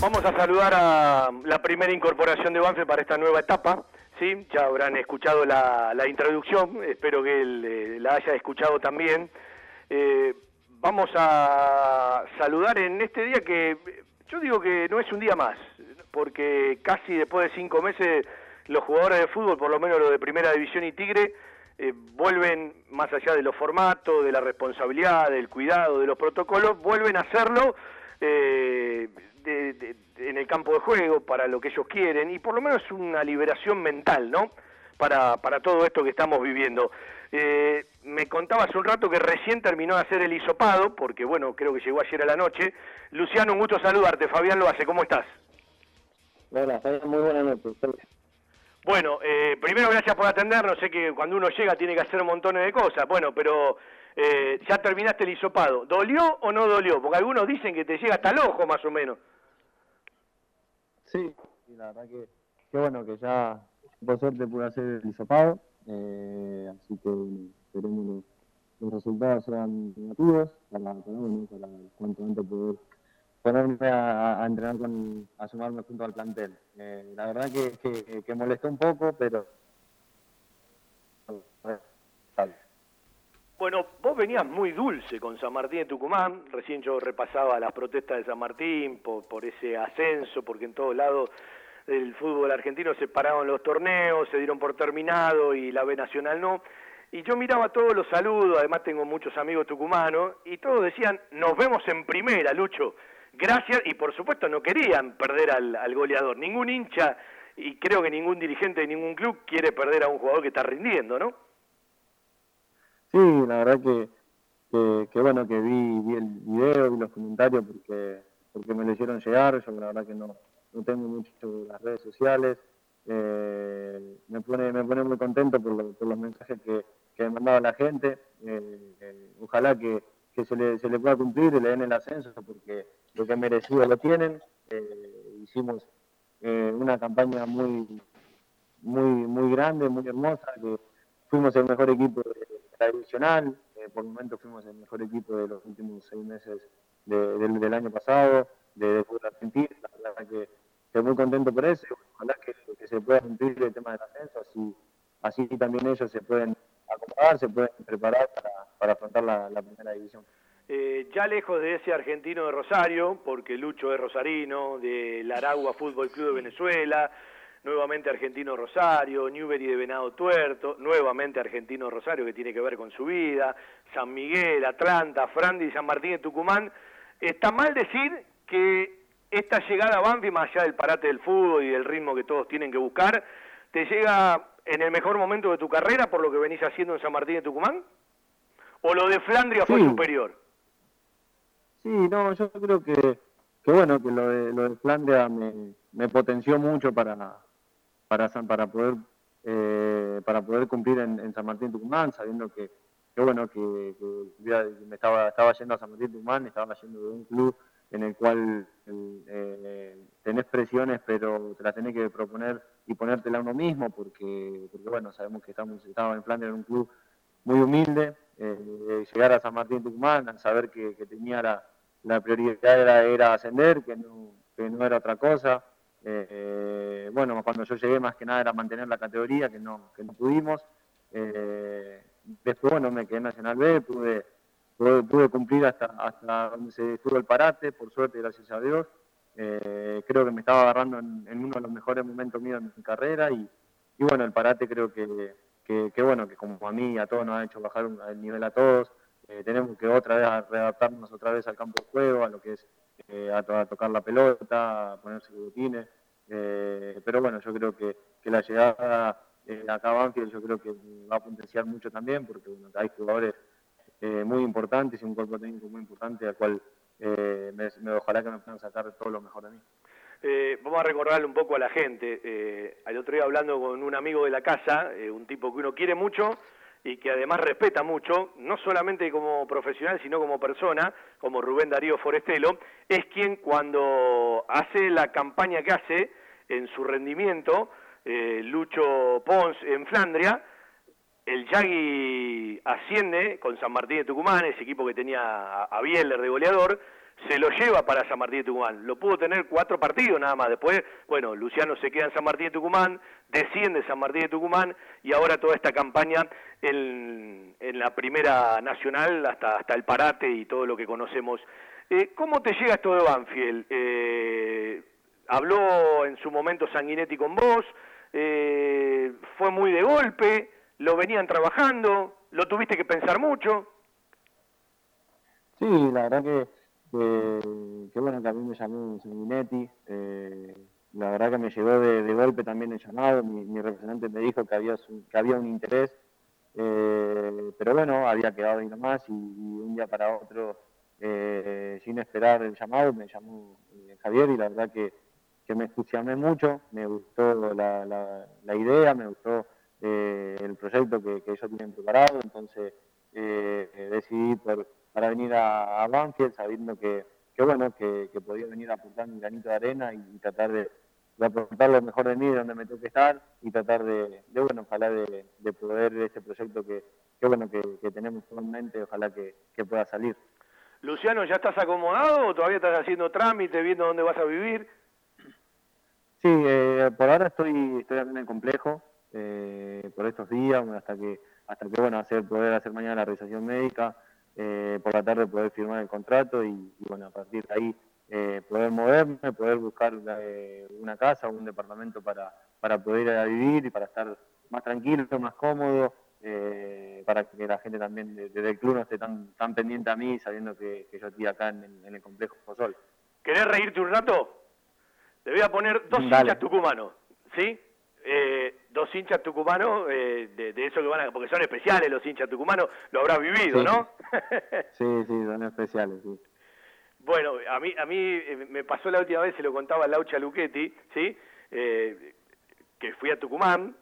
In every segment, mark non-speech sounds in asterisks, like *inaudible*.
vamos a saludar a la primera incorporación de Banfield para esta nueva etapa. ¿sí? Ya habrán escuchado la, introducción, espero que eh, la haya escuchado también. Eh, vamos a saludar en este día que yo digo que no es un día más, porque casi después de cinco meses los jugadores de fútbol, por lo menos los de Primera División y Tigre, eh, vuelven, más allá de los formatos, de la responsabilidad, del cuidado, de los protocolos, vuelven a hacerlo eh, en el campo de juego para lo que ellos quieren y por lo menos una liberación mental, ¿no? Para, para todo esto que estamos viviendo. Eh, me contaba hace un rato que recién terminó de hacer el hisopado, porque bueno, creo que llegó ayer a la noche. Luciano, un gusto saludarte. Fabián lo hace, ¿cómo estás? Hola, muy buenas noches. Bueno, eh, primero gracias por atendernos. Sé que cuando uno llega tiene que hacer montones de cosas. Bueno, pero eh, ya terminaste el hisopado. ¿Dolió o no dolió? Porque algunos dicen que te llega hasta el ojo más o menos. Sí, la verdad que, qué bueno que ya por suerte pude hacer el hisopado. Eh, así que esperemos que los resultados sean negativos para, para, para cuanto antes poder ponerme a, entrenar con, a sumarme junto al plantel. Eh, la verdad que, que, molestó un poco, pero bueno, vos venías muy dulce con San Martín de Tucumán, recién yo repasaba las protestas de San Martín por, por ese ascenso, porque en todos lados del fútbol argentino se pararon los torneos, se dieron por terminado y la B Nacional no. Y yo miraba todos los saludos, además tengo muchos amigos tucumanos, y todos decían, nos vemos en primera, Lucho. Gracias, y por supuesto no querían perder al, al goleador. Ningún hincha, y creo que ningún dirigente de ningún club quiere perder a un jugador que está rindiendo, ¿no? Sí, la verdad que, que, bueno, que vi, vi el video, vi los comentarios porque, porque me lo hicieron llegar, yo la verdad que no, no tengo mucho las redes sociales, eh, me, pone, me pone muy contento por, por los mensajes que, que me mandaba la gente, eh, eh, ojalá que, que se, le, se le pueda cumplir y le den el ascenso porque lo que merecido lo tienen, hicimos una campaña muy, muy, muy grande, muy hermosa, que fuimos el mejor equipo de, divisional, eh, por el momento fuimos el mejor equipo de los últimos seis meses del, año pasado, de, fútbol argentino, la verdad que estoy muy contento por eso, ojalá que, se pueda cumplir el tema del ascenso, así, así también ellos se pueden acomodar, se pueden preparar para, afrontar la, primera división. Eh, ya lejos de ese argentino de Rosario, porque Lucho es rosarino, de Aragua Fútbol Club de Venezuela, nuevamente Argentino Rosario, Newbery de Venado Tuerto, nuevamente Argentino Rosario que tiene que ver con su vida, San Miguel, Atlanta, Frandi y San Martín de Tucumán. Está mal decir que esta llegada a Banfi, más allá del parate del fútbol y del ritmo que todos tienen que buscar, te llega en el mejor momento de tu carrera por lo que venís haciendo en San Martín de Tucumán? ¿O lo de Flandria fue superior? Sí, no, yo creo que, que bueno, que lo de, lo de Flandria me, me potenció mucho para, para, para poder eh, para poder cumplir en, San Martín Tucumán, sabiendo que, bueno, que, me estaba, estaba yendo a San Martín Tucumán, estaba yendo de un club en el cual eh, tenés presiones, pero te las tenés que proponer y ponértela uno mismo, porque, porque bueno, sabemos que estamos, estaba en Flanders en un club muy humilde, eh, llegar a San Martín Tucumán, saber que, tenía la, la prioridad era, era ascender, que no, que no era otra cosa, eh, bueno, cuando yo llegué más que nada era mantener la categoría, que no, que no pudimos. Eh, después, bueno, me quedé en Nacional B, pude, pude, cumplir hasta, hasta donde se estuvo el parate, por suerte, gracias a Dios. Eh, creo que me estaba agarrando en, uno de los mejores momentos míos de mi carrera y, y bueno, el parate creo que, que, bueno, que como a mí, a todos nos ha hecho bajar el nivel a todos. tenemos que otra vez readaptarnos otra vez al campo de juego, a lo que es eh, a, tocar la pelota, a ponerse botines. Eh, pero bueno, yo creo que, la llegada eh, acá a yo creo que va a potenciar mucho también, porque bueno, hay jugadores eh, muy importantes y un cuerpo técnico muy importante, al cual me, ojalá que me puedan sacar todo lo mejor de mí. vamos a recordarle un poco a la gente. al otro día hablando con un amigo de la casa, un tipo que uno quiere mucho, y que además respeta mucho, no solamente como profesional, sino como persona, como Rubén Darío Forestelo, es quien cuando hace la campaña que hace en su rendimiento, eh, Lucho Pons en Flandria, el Yagui asciende con San Martín de Tucumán, ese equipo que tenía a Bieler de goleador, se lo lleva para San Martín de Tucumán. Lo pudo tener cuatro partidos nada más. Después, bueno, Luciano se queda en San Martín de Tucumán, desciende San Martín de Tucumán y ahora toda esta campaña en, la primera nacional hasta, hasta el parate y todo lo que conocemos. Eh, ¿Cómo te llega esto de Banfield? Eh, ¿Habló en su momento Sanguinetti con vos? Eh, ¿Fue muy de golpe? ¿Lo venían trabajando? ¿Lo tuviste que pensar mucho? Sí, la verdad que, que, bueno, que a mí me llamó Sanguinetti. Eh, la verdad que me llegó de, golpe también el llamado. Mi, representante me dijo que había, que había un interés. Eh, pero bueno, había quedado ahí nomás y, un día para otro, eh, sin esperar el llamado, me llamó Javier y la verdad que, que me entusiasmé mucho, me gustó la, la, idea, me gustó el proyecto que, que ellos tienen preparado, entonces decidí por, para venir a, Banfield sabiendo que, bueno, que, podía venir a aportar un granito de arena y, tratar de, aportar lo mejor de mí, donde me toque estar y tratar de, bueno, ojalá de, poder ese proyecto que, bueno, que, tenemos en mente, ojalá que, pueda salir. Luciano, ¿ya estás acomodado o todavía estás haciendo trámite, viendo dónde vas a vivir? Sí, eh, por ahora estoy, estoy en el complejo, eh, por estos días, hasta que, hasta que bueno, hacer, poder hacer mañana la realización médica, eh, por la tarde poder firmar el contrato y, bueno, a partir de ahí eh, poder moverme, poder buscar eh, una casa o un departamento para, para poder ir a vivir y para estar más tranquilo, más cómodo, para que la gente también desde el club no esté tan, tan pendiente a mí sabiendo que, yo estoy acá en, el complejo Fosol. ¿Querés reírte un rato? Te voy a poner dos hinchas tucumanos, ¿sí? Eh, dos hinchas tucumanos, eh, de, eso que van a, porque son especiales los hinchas tucumanos, lo habrás vivido, ¿no? *laughs* sí, sí, son especiales, sí. Bueno, a mí, a mí eh, me pasó la última vez, se lo contaba Laucha Luchetti, ¿sí? que fui a Tucumán,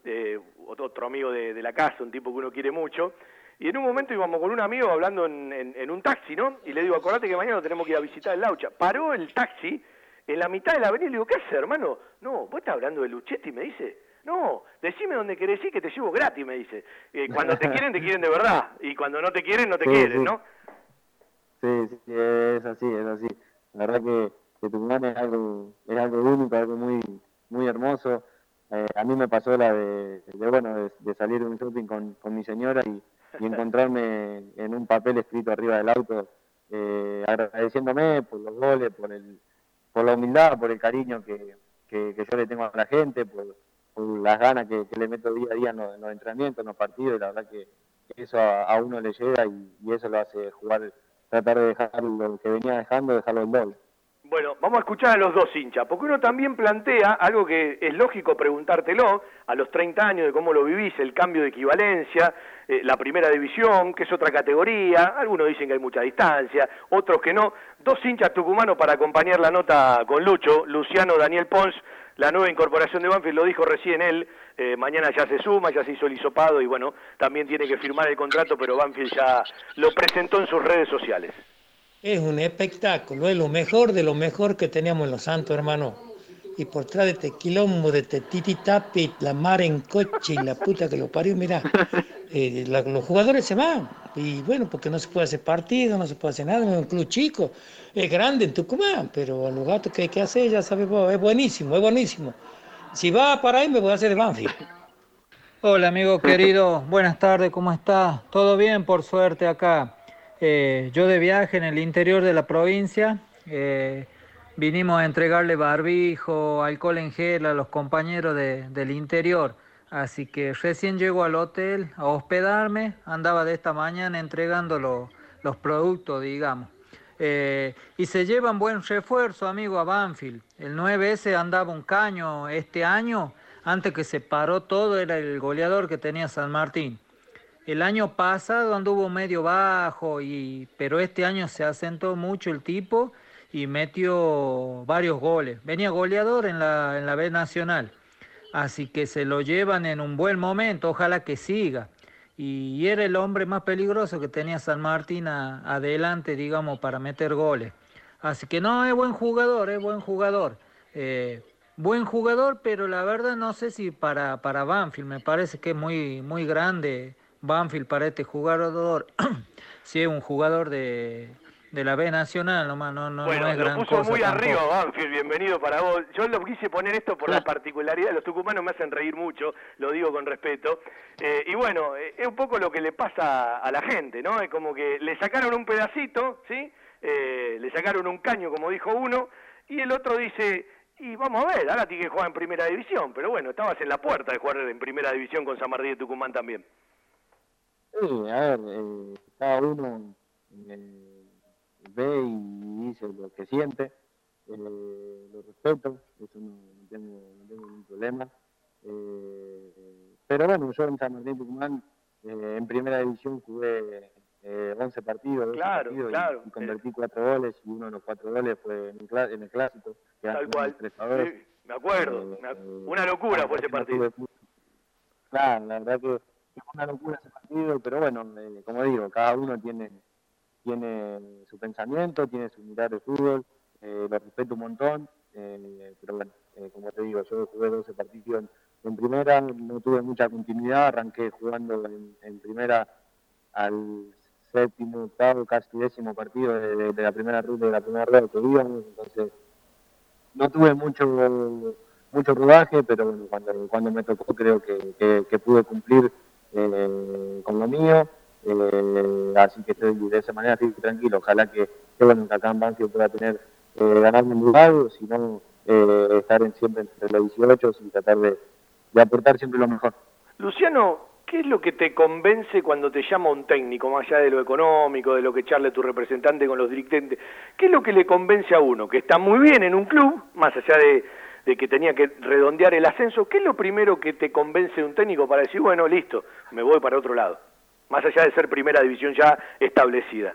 otro amigo de, la casa, un tipo que uno quiere mucho, y en un momento íbamos con un amigo hablando en, un taxi, ¿no? Y le digo, acordate que mañana tenemos que ir a visitar el Laucha. Paró el taxi en la mitad de la avenida y le digo, ¿qué haces, hermano? No, vos estás hablando de Luchetti, me dice. No, decime dónde querés ir que te llevo gratis, me dice. Eh, cuando te quieren, te quieren de verdad. Y cuando no te quieren, no te quieren, ¿no? Sí, sí, es así, es así. La verdad que, que Tucumán es algo, es algo único, algo muy, muy hermoso. Eh, a mí me pasó la de, bueno, de, salir de un shopping con, con mi señora y, encontrarme en un papel escrito arriba del auto, eh, agradeciéndome por los goles, por el, por la humildad, por el cariño que, que, que yo le tengo a la gente, por, las ganas que, le meto día a día en los, entrenamientos, en los partidos, y la verdad que eso a, uno le llega y, eso lo hace jugar, tratar de dejar lo que venía dejando, dejarlo en gol. Bueno, vamos a escuchar a los dos hinchas, porque uno también plantea algo que es lógico preguntártelo a los 30 años de cómo lo vivís, el cambio de equivalencia, eh, la primera división, que es otra categoría, algunos dicen que hay mucha distancia, otros que no. Dos hinchas tucumanos para acompañar la nota con Lucho, Luciano Daniel Pons, la nueva incorporación de Banfield, lo dijo recién él, eh, mañana ya se suma, ya se hizo el hisopado y bueno, también tiene que firmar el contrato, pero Banfield ya lo presentó en sus redes sociales. Es un espectáculo, es lo mejor de lo mejor que teníamos en Los Santos, hermano. Y por detrás de este quilombo, de este tititapi, la mar en coche y la puta que lo parió, mira, *laughs* eh, los jugadores se van. Y bueno, porque no se puede hacer partido, no se puede hacer nada, es un club chico, es grande en Tucumán, pero los gatos que hay que hacer, ya sabes es buenísimo, es buenísimo. Si va para ahí, me voy a hacer de Banfield. Hola amigo querido, buenas tardes, ¿cómo está? ¿Todo bien? Por suerte acá. Eh, yo de viaje en el interior de la provincia, eh, vinimos a entregarle barbijo, alcohol en gel a los compañeros del interior. Así que recién llego al hotel a hospedarme, andaba de esta mañana entregando los productos, digamos. Eh, y se llevan buen refuerzo, amigo, a Banfield. El 9S andaba un caño este año, antes que se paró todo, era el goleador que tenía San Martín. El año pasado anduvo medio bajo, y, pero este año se asentó mucho el tipo y metió varios goles. Venía goleador en la, en la B Nacional. Así que se lo llevan en un buen momento, ojalá que siga. Y era el hombre más peligroso que tenía San Martín adelante, digamos, para meter goles. Así que no, es buen jugador, es buen jugador. Eh, buen jugador, pero la verdad no sé si para, para Banfield, me parece que es muy, muy grande Banfield para este jugador, *clears throat* si es un jugador de, de la B Nacional nomás, no, no, bueno, no es gran lo puso cosa muy tampoco. arriba Banfield, bienvenido para vos. Yo lo quise poner esto por la particularidad, los tucumanos me hacen reír mucho, lo digo con respeto. Eh, y bueno, eh, es un poco lo que le pasa a la gente, ¿no? Es como que le sacaron un pedacito, ¿sí? Eh, le sacaron un caño, como dijo uno, y el otro dice, y vamos a ver, ahora tiene que jugar en primera división, pero bueno, estabas en la puerta de jugar en primera división con San Martín de Tucumán también. Sí, a ver, eh, cada uno eh, ve y dice lo que siente, eh, lo respeto, eso no, no tengo, no tengo ningún problema. Eh, pero bueno, yo en San Martín Tucumán, en primera división jugué eh, 11 partidos, 12 Claro, partidos claro. y, convertí cuatro goles y uno de los cuatro goles fue en el, en el clásico, que Tal cual. 3 a 2. Sí, me acuerdo, una locura fue ese no partido. tuve- Claro, la verdad que que fue una locura ese partido, pero bueno, como digo, cada uno tiene tiene su pensamiento, tiene su mirada de fútbol, eh, lo respeto un montón, eh, pero bueno, eh, como te digo, yo jugué 12 partidos en, primera, no tuve mucha continuidad, arranqué jugando en, en primera al séptimo, octavo, casi décimo partido de, la primera ruta de la primera rueda que íbamos, entonces no tuve mucho mucho rodaje, pero bueno, cuando, cuando me tocó creo que- que pude cumplir eh, con lo mío, eh, así que estoy de esa manera estoy tranquilo, ojalá que, que, bueno, que pueda tener, eh, ganarme un lugar, si no, eh, estar en- siempre entre los 18 y tratar de, de aportar siempre lo mejor. Luciano, ¿qué es lo que te convence cuando te llama un técnico, más allá de lo económico, de lo que charle tu representante con los dirigentes? ¿Qué es lo que le convence a uno? Que está muy bien en un club, más allá de, de que tenía que redondear el ascenso, ¿qué es lo primero que te convence un técnico para decir, bueno, listo, me voy para otro lado? Más allá de ser primera división ya establecida.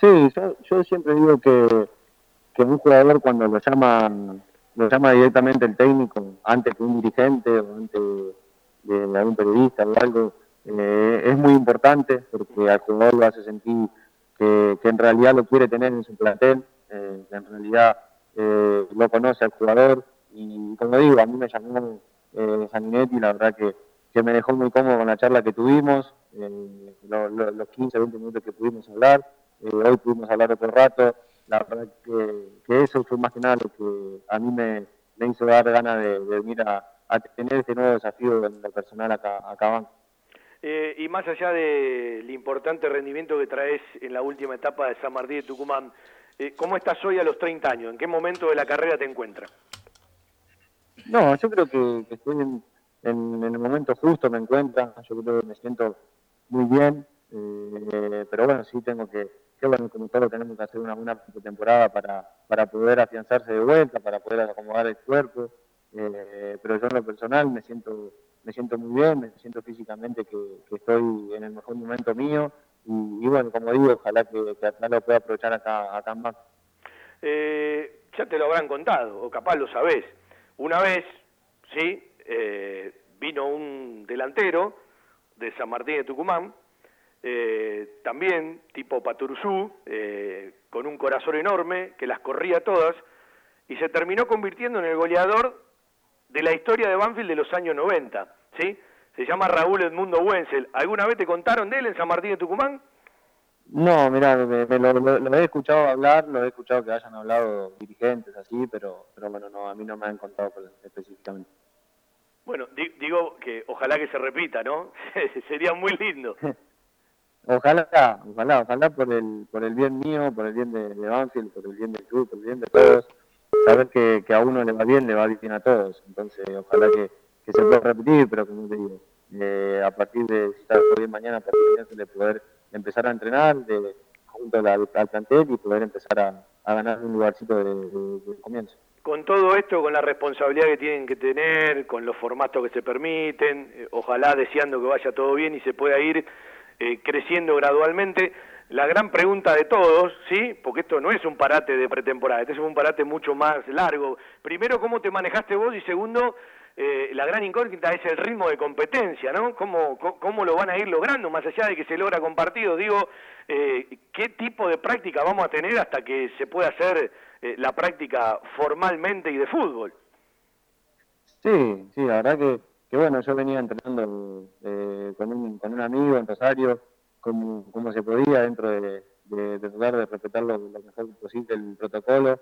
Sí, yo, yo siempre digo que, que un jugador cuando lo llama lo llama directamente el técnico, antes que un dirigente o antes de algún periodista o algo, eh, es muy importante porque al jugador lo hace sentir que, que en realidad lo quiere tener en su plantel, eh, que en realidad eh, lo conoce al jugador. Y como digo, a mí me llamó eh, la verdad que, que me dejó muy cómodo con la charla que tuvimos, eh, lo- lo- los 15, 20 minutos que pudimos hablar, eh, hoy pudimos hablar otro rato, la verdad que, eso fue más que nada lo que a mí me, hizo dar ganas de, de venir a, tener este nuevo desafío en lo personal acá, acá abajo. Eh, y más allá del importante rendimiento que traes en la última etapa de San Martín de Tucumán, eh, ¿cómo estás hoy a los 30 años? ¿En qué momento de la carrera te encuentras? No, yo creo que, estoy en, el momento justo, me encuentra, yo creo que me siento muy bien, eh, pero bueno, sí tengo que, que bueno, como todo tenemos que hacer una buena temporada para, para poder afianzarse de vuelta, para poder acomodar el cuerpo, eh, pero yo en lo personal me siento me siento muy bien, me siento físicamente que estoy en el mejor momento mío y, y bueno, como digo, ojalá que, que lo pueda aprovechar acá, acá en. Eh, ya te lo habrán contado, o capaz lo sabés. Una vez, sí, eh, vino un delantero de San Martín de Tucumán, eh, también tipo Paturuzú, eh, con un corazón enorme, que las corría todas, y se terminó convirtiendo en el goleador de la historia de Banfield de los años 90, ¿sí? Se llama Raúl Edmundo Wenzel. ¿Alguna vez te contaron de él en San Martín de Tucumán? No, mira, me, me lo, lo- lo he escuchado hablar, lo he escuchado que hayan hablado dirigentes así, pero, pero bueno, no, a mí no me han contado específicamente. Bueno, di- digo que ojalá que se repita, ¿no? *laughs* Sería muy lindo. *laughs* Ojalá, ojalá, ojalá por el, por el bien mío, por el bien de, de Banfield, por el bien del club, por el bien de todos. Saber que, que a uno le va bien, le va bien a todos. Entonces, ojalá que, que se pueda repetir, pero como te digo, eh, a partir de, bien mañana, a de poder empezar a entrenar de, junto al, al plantel y poder empezar a, ganar un lugarcito de comienzo. Con todo esto, con la responsabilidad que tienen que tener, con los formatos que se permiten, eh, ojalá deseando que vaya todo bien y se pueda ir eh, creciendo gradualmente. La gran pregunta de todos, ¿sí? Porque esto no es un parate de pretemporada, este es un parate mucho más largo. Primero, ¿cómo te manejaste vos? Y segundo, eh, la gran incógnita es el ritmo de competencia, ¿no? ¿Cómo, cómo, lo van a ir logrando, más allá de que se logra con partidos? Digo, eh, ¿qué tipo de práctica vamos a tener hasta que se pueda hacer eh, la práctica formalmente y de fútbol? Sí, sí, la verdad que, que bueno, yo venía entrenando eh, con, un, con un amigo en Rosario, como, como se podía dentro de, de, tratar de respetar lo, mejor posible el protocolo,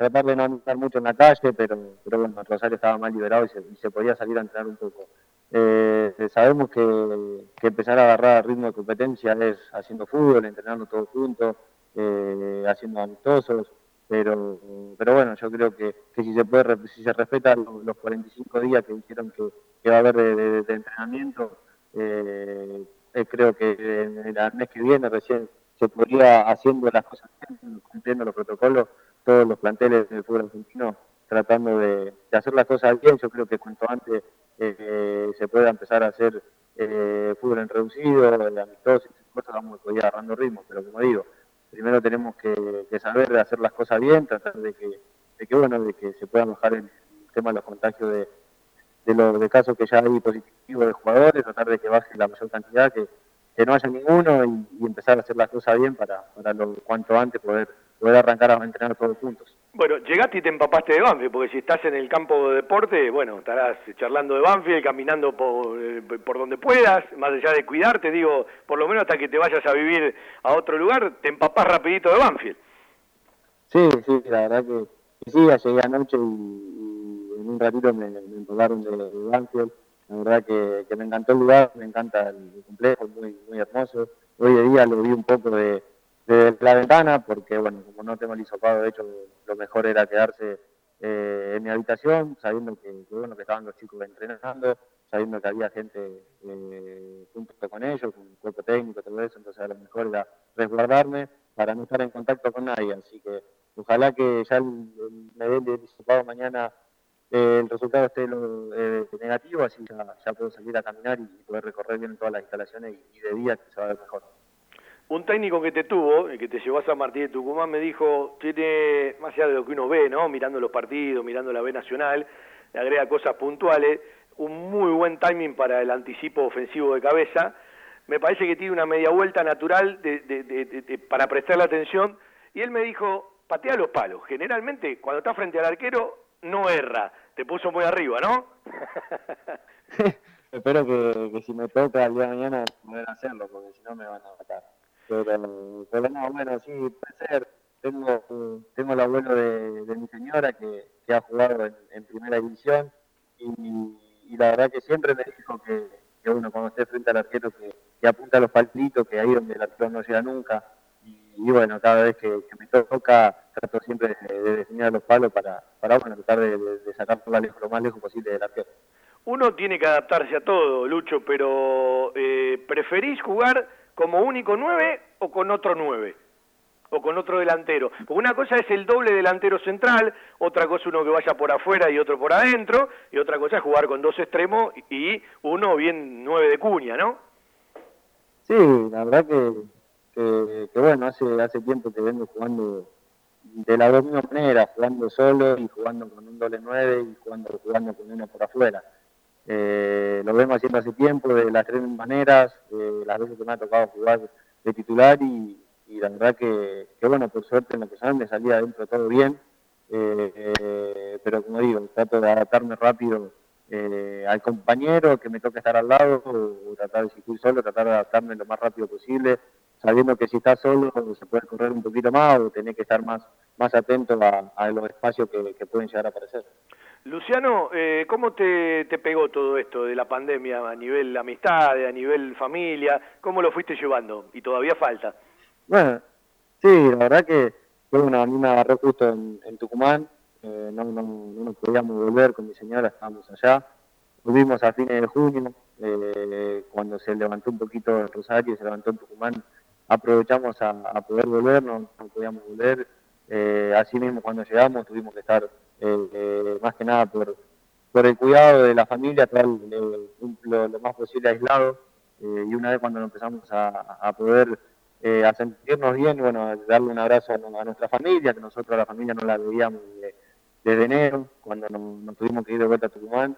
tratar de no andar mucho en la calle, pero, pero bueno, Rosario estaba más liberado y se, podía salir a entrenar un poco. Eh, sabemos que, empezar a agarrar ritmo de competencia es haciendo fútbol, entrenando todos juntos, eh, haciendo amistosos, pero, bueno, yo creo que, si se puede si se respetan los, 45 días que dijeron que, va a haber de, entrenamiento, eh, eh, creo que el mes que viene recién se podría haciendo las cosas cumpliendo los protocolos, todos los planteles del fútbol argentino tratando de, hacer las cosas bien, yo creo que cuanto antes eh, se pueda empezar a hacer fútbol en reducido, amistoso, cosas vamos a ir agarrando ritmo, pero como digo, primero tenemos que, saber hacer las cosas bien, tratar de que, de que, bueno, de que se pueda bajar el tema de los contagios de, de los de casos que ya hay positivos de jugadores, tratar de que baje la mayor cantidad, que, que no haya ninguno y, empezar a hacer las cosas bien para, para lo cuanto antes poder, poder arrancar a entrenar todos juntos. Bueno, llegaste y te empapaste de Banfield, porque si estás en el campo de deporte, bueno, estarás charlando de Banfield, caminando por, eh, por donde puedas, más allá de cuidarte, digo, por lo menos hasta que te vayas a vivir a otro lugar, te empapás rapidito de Banfield. Sí, sí, la verdad que, sí, llegué anoche y, en un ratito me, empaparon de, Banfield. La verdad que, me encantó el lugar, me encanta el, complejo, muy, muy hermoso. Hoy de día lo vi un poco de la ventana, porque bueno, como no tengo el hisopado, de hecho lo mejor era quedarse eh, en mi habitación, sabiendo que, bueno, que estaban los chicos entrenando, sabiendo que había gente eh, junto con ellos, con un cuerpo técnico, todo eso, entonces a lo mejor era resguardarme para no estar en contacto con nadie, así que ojalá que ya me den el hisopado mañana eh, el resultado esté negativo, así ya, ya, puedo salir a caminar y, poder recorrer bien todas las instalaciones y, y de día que se va a ver mejor un técnico que te tuvo, el que te llevó a San Martín de Tucumán, me dijo, tiene, más allá de lo que uno ve, ¿no? Mirando los partidos, mirando la B Nacional, le agrega cosas puntuales, un muy buen timing para el anticipo ofensivo de cabeza, me parece que tiene una media vuelta natural de, para prestarle atención, y él me dijo, patea los palos, generalmente cuando está frente al arquero no erra, te puso muy arriba, ¿no? *laughs* Espero que, si me toca el día de mañana poder hacerlo, porque si no me van a matar. Pero, no, bueno, sí, puede ser. Tengo, tengo el abuelo de, mi señora que, ha jugado en, primera división y, la verdad que siempre me dijo que, que uno cuando esté frente al arquero que, apunta los palitos, que ahí donde el arquero no llega nunca. Y, bueno, cada vez que, me toca trato siempre de, definir los palos para, para bueno, tratar de, sacar por lejos, lo más lejos posible del arquero. Uno tiene que adaptarse a todo, Lucho, pero eh, ¿preferís jugar como único 9 o con otro 9 o con otro delantero. Una cosa es el doble delantero central, otra cosa uno que vaya por afuera y otro por adentro, y otra cosa es jugar con dos extremos y uno bien 9 de cuña, ¿no? Sí, la verdad que, que, bueno, hace, hace tiempo que vengo jugando de la misma manera, jugando solo y jugando con un doble 9 y jugando, jugando con uno por afuera. Eh, lo vemos haciendo hace tiempo, de las tres maneras, eh, las veces que me ha tocado jugar de titular y, la verdad que, bueno, por suerte en lo que me salía adentro todo bien, eh, pero como digo, trato de adaptarme rápido al compañero que me toca estar al lado, o, tratar de si solo, tratar de adaptarme lo más rápido posible, sabiendo que si estás solo se puede correr un poquito más o tener que estar más, más atento a, los espacios que pueden llegar a aparecer. Luciano, eh, ¿cómo te, pegó todo esto de la pandemia a nivel amistad, a nivel familia? ¿Cómo lo fuiste llevando? Y todavía falta. Bueno, sí, la verdad que bueno, a mí me agarró justo en, Tucumán, eh, no, no, no, podíamos volver con mi señora, estábamos allá. Volvimos a fines de junio, eh, cuando se levantó un poquito el Rosario se levantó en Tucumán, aprovechamos a, poder volver, no, podíamos volver. Eh, así mismo cuando llegamos tuvimos que estar eh, más que nada por, por el cuidado de la familia, estar lo, más posible aislado. Eh, y una vez cuando empezamos a, poder eh, a sentirnos bien, bueno, darle un abrazo a, nuestra familia, que nosotros a la familia no la veíamos desde enero, cuando nos, tuvimos que ir de vuelta a Tucumán.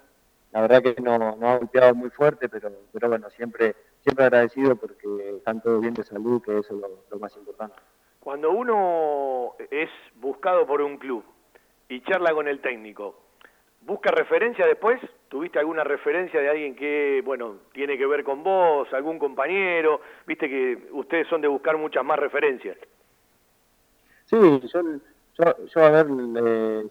La verdad que nos no ha golpeado muy fuerte, pero, pero bueno, siempre, siempre agradecido porque están todos bien de salud, que eso es lo más importante. Cuando uno es buscado por un club, y charla con el técnico, ¿busca referencia después? ¿Tuviste alguna referencia de alguien que, bueno, tiene que ver con vos, algún compañero? Viste que ustedes son de buscar muchas más referencias. Sí, yo, yo, a ver,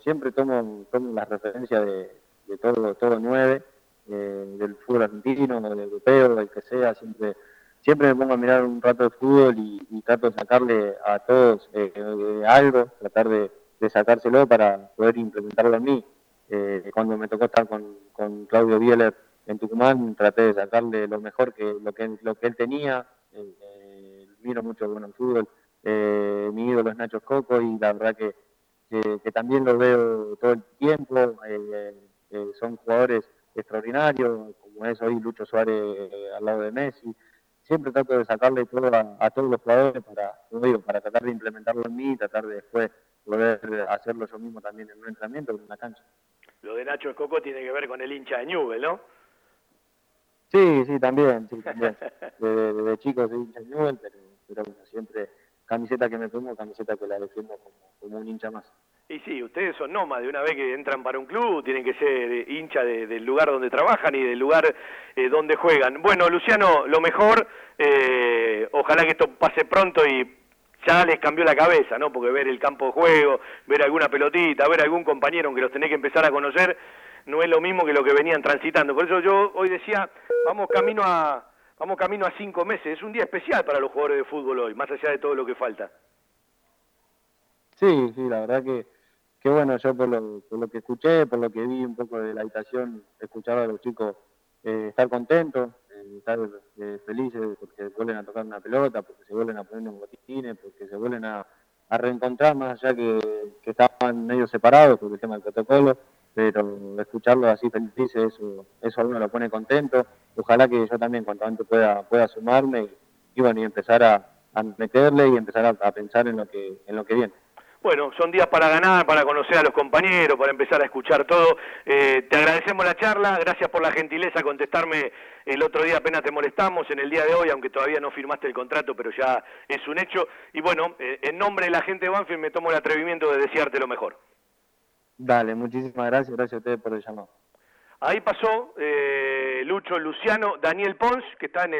siempre tomo, tomo las referencias de, de todo, todo nueve, eh, del fútbol argentino, del europeo, del que sea, siempre siempre me pongo a mirar un rato de fútbol y, trato de sacarle a todos eh, eh, algo, tratar de, sacárselo para poder implementarlo en mí. Eh, cuando me tocó estar con, Claudio Bieler en Tucumán, traté de sacarle lo mejor que lo que, lo que él tenía. miro mucho bueno el fútbol. mi ídolo es Nacho Coco y la verdad que, que, también lo veo todo el tiempo. son jugadores extraordinarios, como es hoy Lucho Suárez al lado de Messi siempre trato de sacarle todo a, todos los jugadores para, para tratar de implementarlo en mí y tratar de después poder hacerlo yo mismo también en un entrenamiento, en una cancha. Lo de Nacho Escoco tiene que ver con el hincha de Newell, ¿no? Sí, sí, también, sí, también. *laughs* Desde, chico soy hincha de Newell, pero, pero siempre camiseta que me pongo, camiseta que la defiendo como, como un hincha más. Y sí, ustedes son nómadas, de una vez que entran para un club, tienen que ser hincha del lugar donde trabajan y del lugar eh, donde juegan. Bueno, Luciano, lo mejor, eh, ojalá que esto pase pronto y ya les cambió la cabeza, ¿no? Porque ver el campo de juego, ver alguna pelotita, ver algún compañero aunque los tenés que empezar a conocer, no es lo mismo que lo que venían transitando. Por eso yo hoy decía, vamos camino a, vamos camino a cinco meses. Es un día especial para los jugadores de fútbol hoy, más allá de todo lo que falta. Sí, sí, la verdad que, que bueno, yo por lo, por lo que escuché, por lo que vi un poco de la habitación, escuchaba a los chicos eh, estar contentos, eh, estar eh, felices porque vuelven a tocar una pelota, porque se vuelven a poner un botines, porque se vuelven a, reencontrar más allá que, estaban medio separados por el tema del protocolo, pero escucharlos así felices, eso, eso a uno lo pone contento. Ojalá que yo también cuanto antes pueda, pueda sumarme y, bueno, y empezar a, meterle y empezar a, pensar en lo que, en lo que viene. Bueno, son días para ganar, para conocer a los compañeros, para empezar a escuchar todo. Eh, te agradecemos la charla, gracias por la gentileza contestarme el otro día, apenas te molestamos en el día de hoy, aunque todavía no firmaste el contrato, pero ya es un hecho. Y bueno, eh, en nombre de la gente de Banfield me tomo el atrevimiento de desearte lo mejor. Dale, muchísimas gracias, gracias a ustedes por el llamado. Ahí pasó eh, Lucho Luciano, Daniel Pons, que está en el